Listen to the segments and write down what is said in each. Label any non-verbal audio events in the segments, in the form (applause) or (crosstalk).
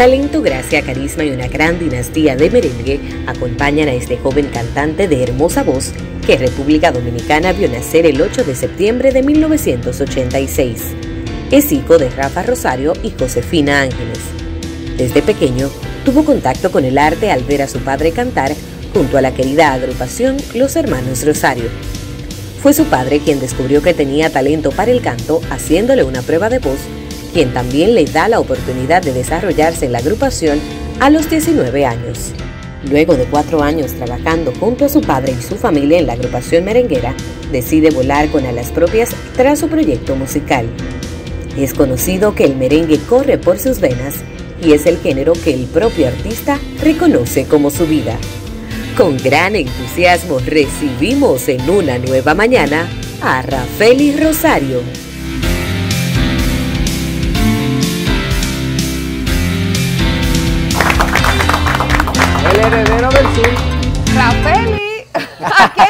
Talento, gracia, carisma y una gran dinastía de merengue acompañan a este joven cantante de hermosa voz que República Dominicana vio nacer el 8 de septiembre de 1986. Es hijo de Rafa Rosario y Josefina Ángeles. Desde pequeño tuvo contacto con el arte al ver a su padre cantar junto a la querida agrupación Los Hermanos Rosario. Fue su padre quien descubrió que tenía talento para el canto haciéndole una prueba de voz quien también le da la oportunidad de desarrollarse en la agrupación a los 19 años. Luego de cuatro años trabajando junto a su padre y su familia en la agrupación merenguera, decide volar con alas propias tras su proyecto musical. Es conocido que el merengue corre por sus venas y es el género que el propio artista reconoce como su vida. Con gran entusiasmo recibimos en una nueva mañana a Rafael Rosario.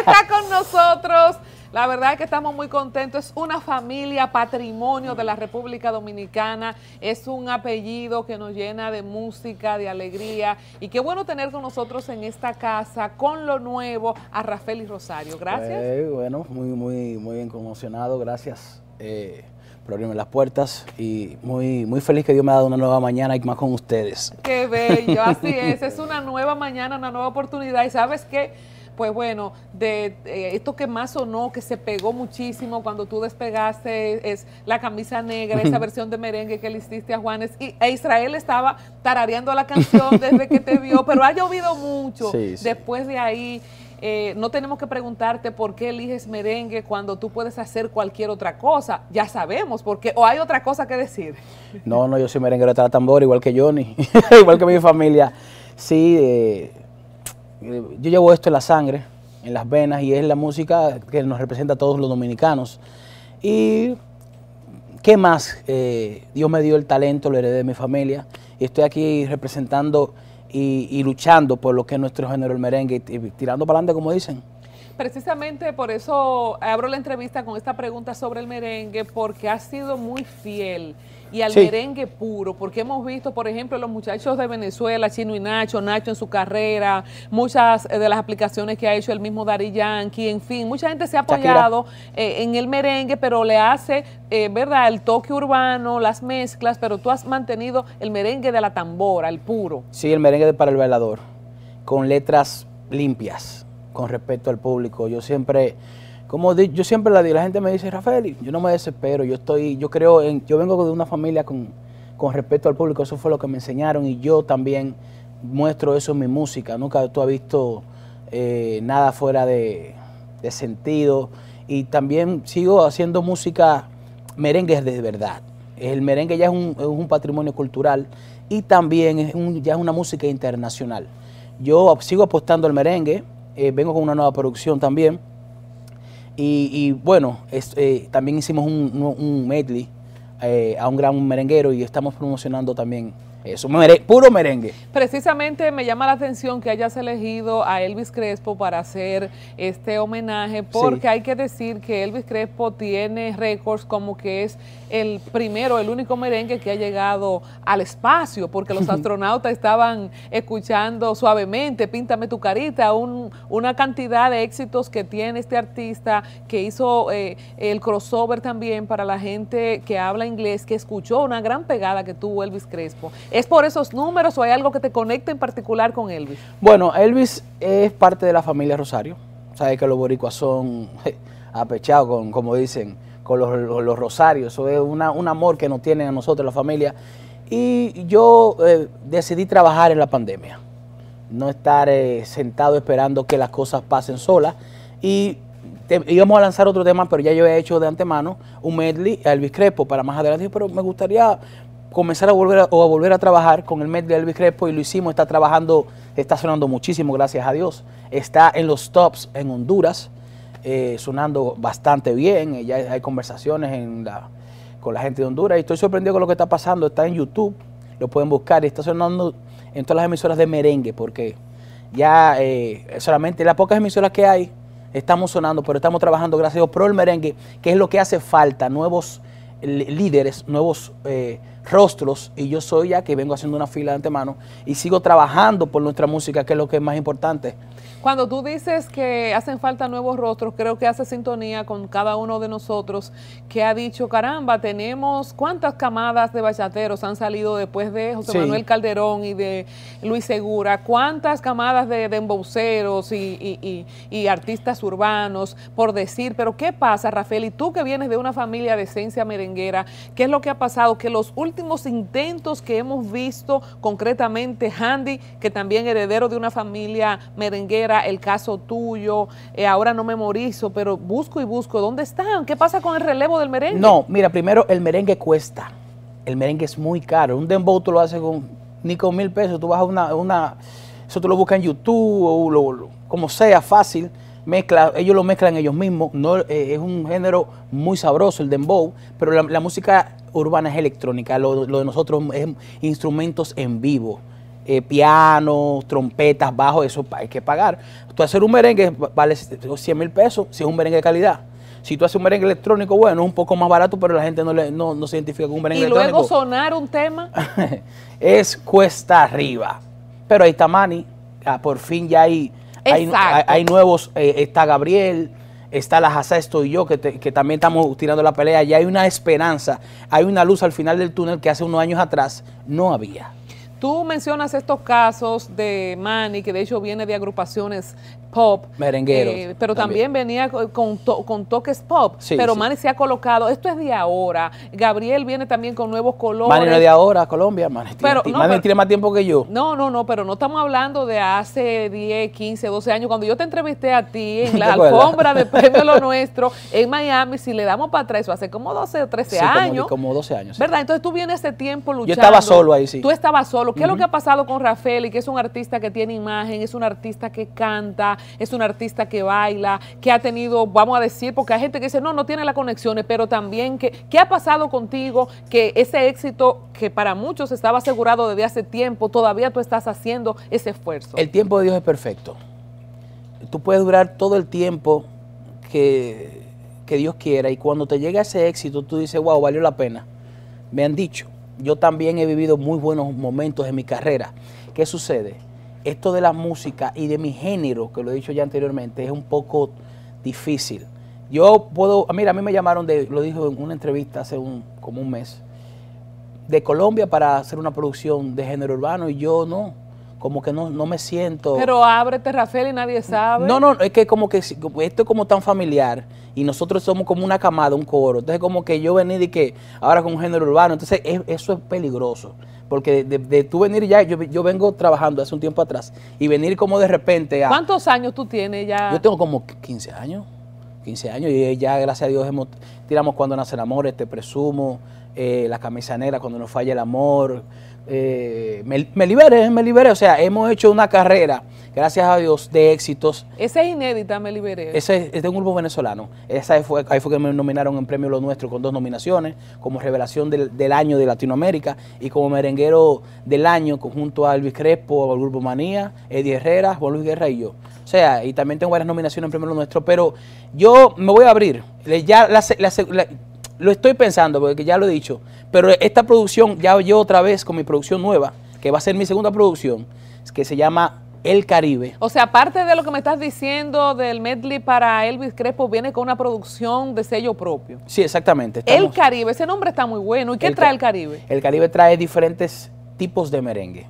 Está con nosotros. La verdad es que estamos muy contentos. Es una familia patrimonio de la República Dominicana. Es un apellido que nos llena de música, de alegría. Y qué bueno tener con nosotros en esta casa, con lo nuevo, a Rafael y Rosario. Gracias. Eh, bueno, muy, muy, muy bien conmocionado. Gracias. Eh, por abrirme las puertas y muy, muy feliz que Dios me ha dado una nueva mañana y más con ustedes. Qué bello, así es, es una nueva mañana, una nueva oportunidad y sabes qué, pues bueno, de eh, esto que más sonó, que se pegó muchísimo cuando tú despegaste, es la camisa negra, esa versión de merengue que le hiciste a Juanes. Y e Israel estaba tarareando la canción desde que te vio, pero ha llovido mucho. Después de ahí, eh, no tenemos que preguntarte por qué eliges merengue cuando tú puedes hacer cualquier otra cosa. Ya sabemos, porque o hay otra cosa que decir. No, no, yo soy merenguero de tambor, igual que Johnny, (laughs) igual que mi familia. Sí, eh, yo llevo esto en la sangre, en las venas, y es la música que nos representa a todos los dominicanos. Y ¿qué más? Eh, Dios me dio el talento, lo heredé de mi familia, y estoy aquí representando y, luchando por lo que es nuestro género, el merengue, y, tirando para adelante, como dicen. Precisamente por eso abro la entrevista con esta pregunta sobre el merengue, porque ha sido muy fiel y al merengue puro, porque hemos visto, por ejemplo, los muchachos de Venezuela, Chino y Nacho, Nacho en su carrera, muchas de las aplicaciones que ha hecho el mismo Dari Yankee, en fin, mucha gente se ha apoyado eh, en el merengue, pero le hace, eh, ¿verdad?, el toque urbano, las mezclas, pero tú has mantenido el merengue de la tambora, el puro. Sí, el merengue para el bailador, con letras limpias, con respeto al público. Yo siempre como yo siempre la digo, la gente me dice, Rafael, yo no me desespero, yo estoy, yo creo en, yo vengo de una familia con, con respeto al público, eso fue lo que me enseñaron y yo también muestro eso en mi música, nunca tú has visto eh, nada fuera de, sentido y también sigo haciendo música merengue de verdad. El merengue ya es un, es un patrimonio cultural y también es un, ya es una música internacional. Yo sigo apostando al merengue, eh, vengo con una nueva producción también y, bueno, eh, también hicimos un, medley eh, a un gran merenguero y estamos promocionando también eso, puro merengue. Precisamente me llama la atención que hayas elegido a Elvis Crespo para hacer este homenaje, porque hay que decir que Elvis Crespo tiene récords como que es el primero, el único merengue que ha llegado al espacio, porque los (laughs) astronautas estaban escuchando suavemente, Píntame tu carita, una cantidad de éxitos que tiene este artista que hizo eh, el crossover también para la gente que habla inglés, que escuchó una gran pegada que tuvo Elvis Crespo. ¿Es por esos números o hay algo que te conecta en particular con Elvis? Bueno, Elvis es parte de la familia Rosario. Sabes que los boricuas son (laughs) apechados, con, como dicen, con los, rosarios. Eso es un amor que nos tienen a nosotros, la familia. Y yo eh, decidí trabajar en la pandemia. No estar eh, sentado esperando que las cosas pasen solas. Y íbamos a lanzar otro tema, pero ya yo he hecho de antemano un medley a Elvis Crespo para más adelante. Pero me gustaría comenzar a volver a, o a volver a trabajar con el Met de Elvis Crespo y lo hicimos, está trabajando, está sonando muchísimo, gracias a Dios. Está en los tops en Honduras, eh, sonando bastante bien, eh, ya hay conversaciones en la, con la gente de Honduras y estoy sorprendido con lo que está pasando, está en YouTube, lo pueden buscar y está sonando en todas las emisoras de merengue porque ya eh, solamente las pocas emisoras que hay estamos sonando, pero estamos trabajando gracias a Dios pro el merengue, que es lo que hace falta, nuevos líderes, nuevos rostros y yo soy ya que vengo haciendo una fila de antemano y sigo trabajando por nuestra música, que es lo que es más importante. Cuando tú dices que hacen falta nuevos rostros, creo que hace sintonía con cada uno de nosotros que ha dicho, caramba, tenemos cuántas camadas de bachateros han salido después de José Manuel Calderón y de Luis Segura, cuántas camadas de, de y, y, artistas urbanos, por decir, pero ¿qué pasa, Rafael? Y tú que vienes de una familia de esencia merenguera, ¿qué es lo que ha pasado? Que los últimos intentos que hemos visto, concretamente Handy, que también heredero de una familia merenguera, el caso tuyo, eh, ahora no memorizo, pero busco y busco, ¿dónde están? ¿Qué pasa con el relevo del merengue? No, mira, primero el merengue cuesta, el merengue es muy caro, un dembow tú lo haces con ni con mil pesos, tú vas a una, una eso tú lo buscas en YouTube o como sea, fácil, mezcla, ellos lo mezclan ellos mismos, no, eh, es un género muy sabroso el dembow, pero la, música urbana es electrónica, lo, lo, de nosotros es instrumentos en vivo. Eh, piano, trompetas, bajo, eso hay que pagar. Tú hacer un merengue vale 100 mil pesos si es un merengue de calidad. Si tú haces un merengue electrónico, bueno, es un poco más barato, pero la gente no, le, no, se identifica con un merengue electrónico. Y luego sonar un tema. (laughs) es cuesta arriba. Pero ahí está Mani, ah, por fin ya hay, hay, nuevos, eh, está Gabriel, está la Jasa Estoy Yo, que, que, también estamos tirando la pelea, ya hay una esperanza, hay una luz al final del túnel que hace unos años atrás no había. Tú mencionas estos casos de Manny, que de hecho viene de agrupaciones pop. Merengueros. Eh, pero también, venía con, con, toques pop. pero Manny se ha colocado, esto es de ahora. Gabriel viene también con nuevos colores. Manny no es de ahora, Colombia. Manny, pero, tiene, más tiempo que yo. No, no, no, pero no estamos hablando de hace 10, 15, 12 años. Cuando yo te entrevisté a ti (laughs) en la alfombra de Premio Lo Nuestro en Miami, si le damos para atrás, eso hace como 12 o 13 años. Como, como 12 años. ¿Verdad? Entonces tú vienes ese tiempo luchando. Yo estaba solo ahí, sí. Tú estabas solo. ¿Qué es lo que ha pasado con Rafael? Y que es un artista que tiene imagen, es un artista que canta, es un artista que baila, que ha tenido, vamos a decir, porque hay gente que dice, no, no tiene las conexiones, pero también, que, ¿qué ha pasado contigo? Que ese éxito que para muchos estaba asegurado desde hace tiempo, todavía tú estás haciendo ese esfuerzo. El tiempo de Dios es perfecto. Tú puedes durar todo el tiempo que, que Dios quiera y cuando te llega ese éxito, tú dices, wow, valió la pena. Me han dicho, yo también he vivido muy buenos momentos en mi carrera. ¿Qué sucede? esto de la música y de mi género, que lo he dicho ya anteriormente, es un poco difícil. Yo puedo, mira, a mí me llamaron de, lo dijo en una entrevista hace un, como un mes, de Colombia para hacer una producción de género urbano y yo no, como que no, no me siento. Pero ábrete, Rafael, y nadie sabe. No, no, es que como que esto es como tan familiar y nosotros somos como una camada, un coro. Entonces, como que yo venir y que ahora con un género urbano, entonces eso es peligroso porque de, tú venir ya, yo, yo, vengo trabajando hace un tiempo atrás, y venir como de repente a... ¿Cuántos años tú tienes ya? Yo tengo como 15 años, 15 años, y ya gracias a Dios hemos, tiramos Cuando nace el amor, Te presumo, eh, La camisa negra, Cuando nos falla el amor, eh, me, me liberé, me liberé, o sea, hemos hecho una carrera gracias a Dios, de éxitos. Esa es inédita, me liberé. Ese es de un grupo venezolano. Esa fue, ahí fue que me nominaron en Premio Lo Nuestro con dos nominaciones, como Revelación del, Año de Latinoamérica y como Merenguero del Año, junto a Elvis Crespo, al Grupo Manía, Eddie Herrera, Juan Luis Guerra y yo. O sea, y también tengo varias nominaciones en Premio Lo Nuestro, pero yo me voy a abrir. Ya lo estoy pensando, porque ya lo he dicho, pero esta producción, ya yo otra vez con mi producción nueva, que va a ser mi segunda producción, que se llama el Caribe. O sea, aparte de lo que me estás diciendo del medley para Elvis Crespo, viene con una producción de sello propio. Sí, exactamente. el Caribe, ese nombre está muy bueno. ¿Y qué trae el Caribe? El Caribe trae diferentes tipos de merengue.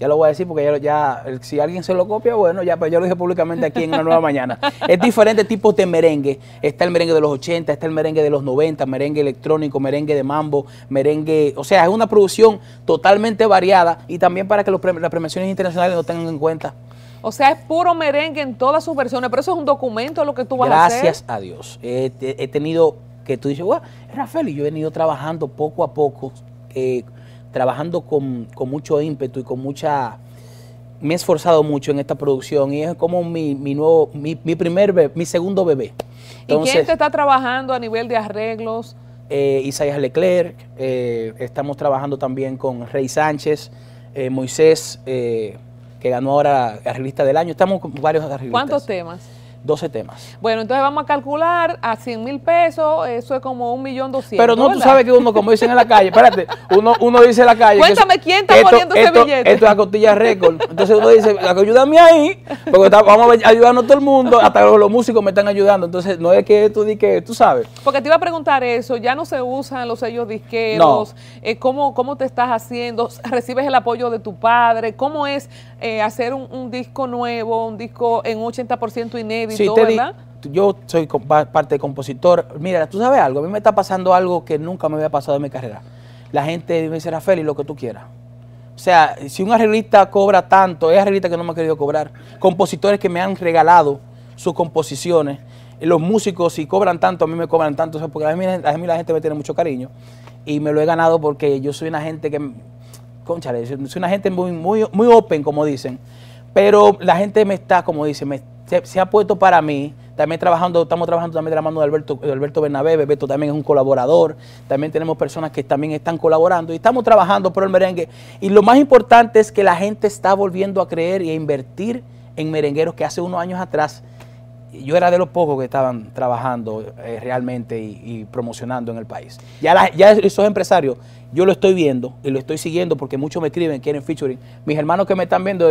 Ya lo voy a decir porque ya, ya, si alguien se lo copia, bueno, ya pues yo lo dije públicamente aquí en la nueva mañana. Es diferentes tipos de merengue. Está el merengue de los 80, está el merengue de los 90, merengue electrónico, merengue de mambo, merengue, o sea, es una producción totalmente variada y también para que los, las premiaciones internacionales lo tengan en cuenta. O sea, es puro merengue en todas sus versiones, pero eso es un documento lo que tú vas a hacer. Gracias a Dios. He, tenido que tú dices, Rafael, y yo he venido trabajando poco a poco. Eh, trabajando con, mucho ímpetu y con mucha... Me he esforzado mucho en esta producción y es como mi, nuevo, mi, primer, bebé, mi segundo bebé. ¿Y quién te está trabajando a nivel de arreglos? Eh, Isaías Leclerc, eh, estamos trabajando también con Rey Sánchez, eh, Moisés, que ganó ahora arreglista del año. Estamos con varios arreglistas. ¿Cuántos temas? 12 temas. Bueno, entonces vamos a calcular a 100 mil pesos, eso es como un millón doscientos. Pero no, tú sabes que uno, como dicen en la calle, espérate, uno, uno dice en la calle. Cuéntame quién está poniendo ese billete. Esto es a costilla récord. Entonces uno dice, ayúdame ahí, porque vamos a ayudarnos todo el mundo, hasta los, músicos me están ayudando. Entonces no es que tú di que, tú sabes. Porque te iba a preguntar eso, ya no se usan los sellos disqueros, eh, ¿cómo, ¿cómo te estás haciendo? ¿Recibes el apoyo de tu padre? ¿Cómo es eh, hacer un, un disco nuevo, un disco en 80% inédito? Sí, yo soy parte de compositor. Mira, tú sabes algo, a mí me está pasando algo que nunca me había pasado en mi carrera. La gente me dice, Rafael, y lo que tú quieras. O sea, si un arreglista cobra tanto, es arreglista que no me ha querido cobrar. Compositores que me han regalado sus composiciones. Los músicos, si cobran tanto, a mí me cobran tanto. porque a mí, a mí la gente me tiene mucho cariño. Y me lo he ganado porque yo soy una gente que, conchale, soy una gente muy, muy, muy open, como dicen. Pero la gente me está, como dice, me se, ha puesto para mí, también trabajando, estamos trabajando también de la mano de Alberto, de Alberto Bernabé, Bebeto también es un colaborador, también tenemos personas que también están colaborando y estamos trabajando por el merengue. Y lo más importante es que la gente está volviendo a creer y a invertir en merengueros que hace unos años atrás yo era de los pocos que estaban trabajando eh, realmente y, promocionando en el país. Ya, ya esos empresarios, yo lo estoy viendo y lo estoy siguiendo porque muchos me escriben, quieren featuring. Mis hermanos que me están viendo,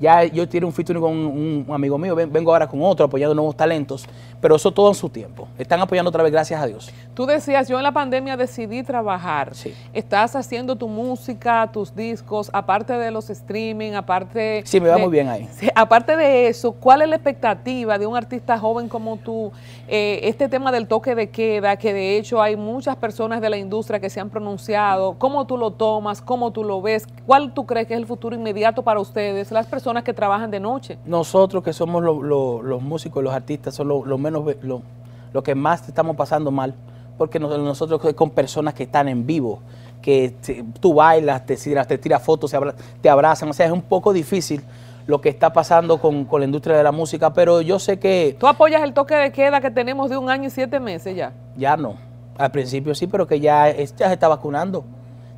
ya yo tiré un featuring con un, amigo mío, vengo ahora con otro apoyando nuevos talentos, pero eso todo en su tiempo. Están apoyando otra vez, gracias a Dios. Tú decías, yo en la pandemia decidí trabajar. Sí. Estás haciendo tu música, tus discos, aparte de los streaming, aparte... Sí, me va muy bien ahí. aparte de eso, ¿cuál es la expectativa de un artista joven como tú? Eh, este tema del toque de queda, que de hecho hay muchas personas de la industria que se han pronunciado. ¿Cómo tú lo tomas? ¿Cómo tú lo ves? ¿Cuál tú crees que es el futuro inmediato para ustedes, las personas que trabajan de noche. Nosotros que somos los músicos, los artistas, son los menos, lo, que más estamos pasando mal, porque nosotros con personas que están en vivo, que tú bailas, te tiras, te tiras fotos, te abrazan, o sea, es un poco difícil lo que está pasando con, con, la industria de la música, pero yo sé que... ¿Tú apoyas el toque de queda que tenemos de un año y siete meses ya? Ya no. Al principio sí, pero que ya, ya se está vacunando.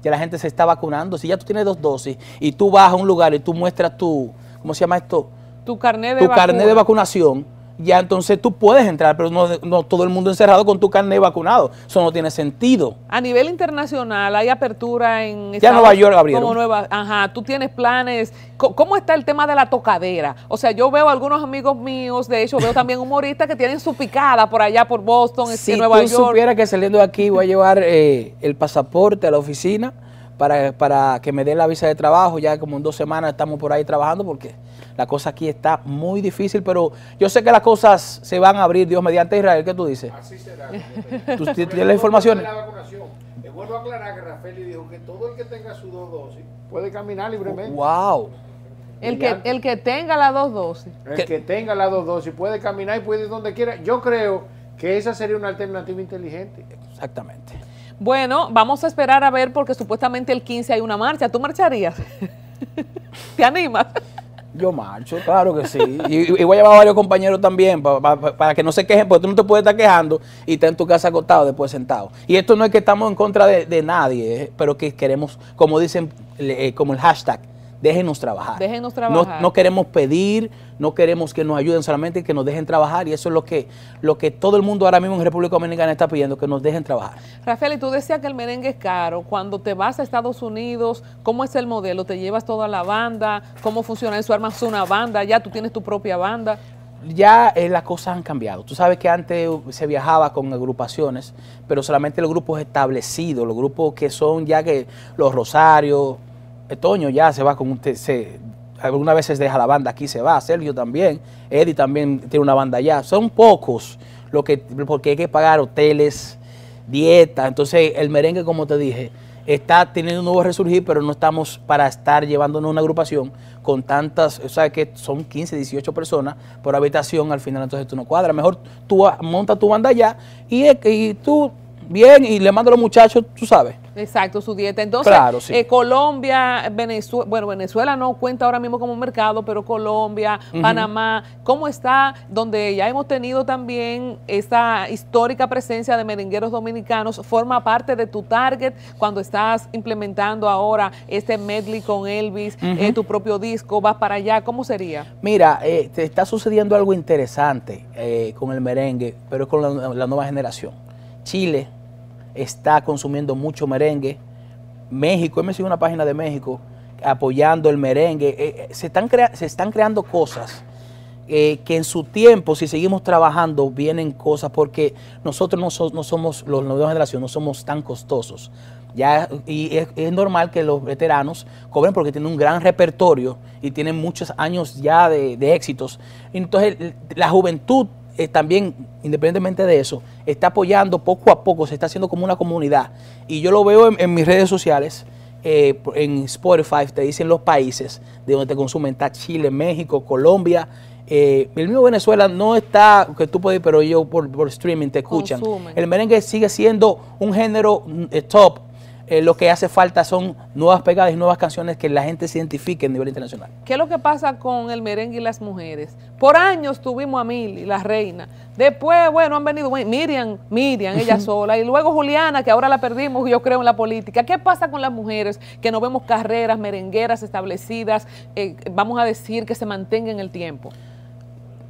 Ya la gente se está vacunando. Si ya tú tienes dos dosis y tú vas a un lugar y tú muestras tu, ¿cómo se llama esto? Tu carnet de, tu carnet de vacunación, ya entonces tú puedes entrar, pero no, todo el mundo encerrado con tu carnet vacunado. Eso no tiene sentido. A nivel internacional hay apertura en... Ya Nueva York abrieron. Como Nueva, ajá, tú tienes planes. ¿Cómo está el tema de la tocadera? O sea, yo veo algunos amigos míos, de hecho veo también humoristas que tienen su picada por allá, por Boston, si en Nueva York. Si tú supieras que saliendo de aquí voy a llevar eh, el pasaporte a la oficina para, para que me den la visa de trabajo, ya como en dos semanas estamos por ahí trabajando porque la cosa aquí está muy difícil, pero yo sé que las cosas se van a abrir, Dios mediante Israel. ¿Qué tú dices? Así será. (laughs) ¿Tú tienes las informaciones? Es bueno aclarar que Rafael dijo que todo el que tenga su dos dosis puede caminar libremente. ¡Wow! El que, el que tenga las dos dosis. El que tenga las dos dosis puede caminar y puede ir donde quiera. Yo creo que esa sería una alternativa inteligente. Exactamente. Bueno, vamos a esperar a ver porque supuestamente el 15 hay una marcha. ¿Tú marcharías? (laughs) ¿Te animas? Yo marcho, claro que sí. Y, voy a llevar a varios compañeros también para que no se quejen, porque tú no te puedes estar quejando y estar en tu casa acostado después sentado. Y esto no es que estamos en contra de, nadie, eh, pero que queremos, como dicen, eh, como el hashtag, déjenos trabajar. Déjenos trabajar. No, queremos pedir, no queremos que nos ayuden solamente, que nos dejen trabajar y eso es lo que, lo que todo el mundo ahora mismo en República Dominicana está pidiendo, que nos dejen trabajar. Rafael, y tú decías que el merengue es caro. Cuando te vas a Estados Unidos, ¿cómo es el modelo? ¿Te llevas toda la banda? ¿Cómo funciona eso? ¿Armas una banda? ¿Ya tú tienes tu propia banda? ya eh, las cosas han cambiado. Tú sabes que antes se viajaba con agrupaciones, pero solamente los grupos establecidos, los grupos que son ya que los Rosarios, Toño ya se va con usted, se, algunas veces deja la banda aquí, se va, Sergio también, Eddie también tiene una banda allá. Son pocos lo que, porque hay que pagar hoteles, dieta. Entonces el merengue, como te dije, está teniendo un nuevo resurgir, pero no estamos para estar llevándonos una agrupación con tantas, o sea, que son 15, 18 personas por habitación, al final entonces tú no cuadras. Mejor tú montas tu banda allá y, y tú bien y le mandas a los muchachos, tú sabes Exacto, su dieta. Entonces, eh, Colombia, Venezuela, bueno, Venezuela no cuenta ahora mismo como mercado, pero Colombia, Panamá, ¿cómo está? Donde ya hemos tenido también esta histórica presencia de merengueros dominicanos, forma parte de tu target cuando estás implementando ahora este medley con Elvis, eh, tu propio disco, vas para allá, ¿cómo sería? Mira, eh, te está sucediendo algo interesante con el merengue, pero con la nueva generación. Chile está consumiendo mucho merengue. México, he mencionado una página de México apoyando el merengue. Eh, eh, se, están se están creando cosas eh, que en su tiempo, si seguimos trabajando, vienen cosas porque nosotros no, somos, los nuevos generación, no somos tan costosos. Ya, y es, normal que los veteranos cobren porque tienen un gran repertorio y tienen muchos años ya de éxitos. Entonces, la juventud eh, también, independientemente de eso, está apoyando poco a poco, se está haciendo como una comunidad. Y yo lo veo en, mis redes sociales, eh, en Spotify, te dicen los países de donde te consumen, está Chile, México, Colombia. Eh, el mismo Venezuela no está, que tú puedes pero yo por, streaming te escuchan. El merengue sigue siendo un género mm, top eh, lo que hace falta son nuevas pegadas y nuevas canciones que la gente se identifique a nivel internacional. ¿Qué es lo que pasa con el merengue y las mujeres? Por años tuvimos a Mili, la reina. Después, bueno, han venido Miriam, Miriam, ella sola. Y luego Juliana, que ahora la perdimos, yo creo, en la política. ¿Qué pasa con las mujeres que no vemos carreras merengueras establecidas, eh, vamos a decir, que se mantengan en el tiempo?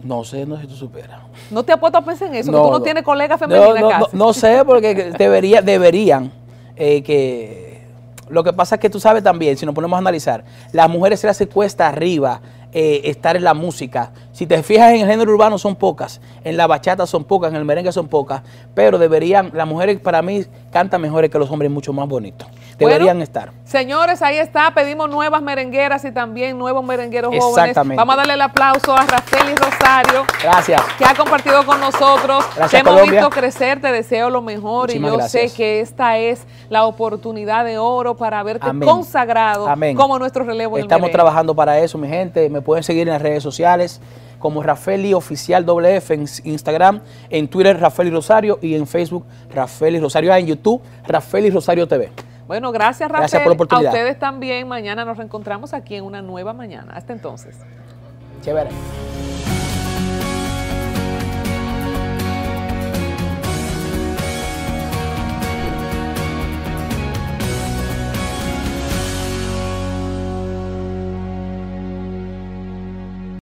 No sé, no sé si tú superas. ¿No te apuesto a pensar en eso? que tú no, tienes colegas femeninas no, no, sé, porque (laughs) debería, deberían eh, que lo que pasa es que tú sabes también, si nos ponemos a analizar, las mujeres se las cuesta arriba eh, estar en la música. Si te fijas en el género urbano son pocas, en la bachata son pocas, en el merengue son pocas, pero deberían, las mujeres para mí cantan mejores que los hombres, mucho más bonitos. Deberían estar. Señores, ahí está, pedimos nuevas merengueras y también nuevos merengueros jóvenes. Vamos a darle el aplauso a Rafael y Rosario. Gracias. Que ha compartido con nosotros. Gracias, te hemos visto crecer, te deseo lo mejor y yo sé que esta es la oportunidad de oro para verte consagrado como nuestro relevo en Estamos trabajando para eso, mi gente. Me pueden seguir en las redes sociales como Rafaeli Oficial WF en Instagram, en Twitter Rafaeli Rosario y en Facebook Rafaeli Rosario, en YouTube Rafaeli Rosario TV. Bueno, gracias Rafael. Gracias por la oportunidad. A ustedes también. Mañana nos reencontramos aquí en una nueva mañana. Hasta entonces. Chévere.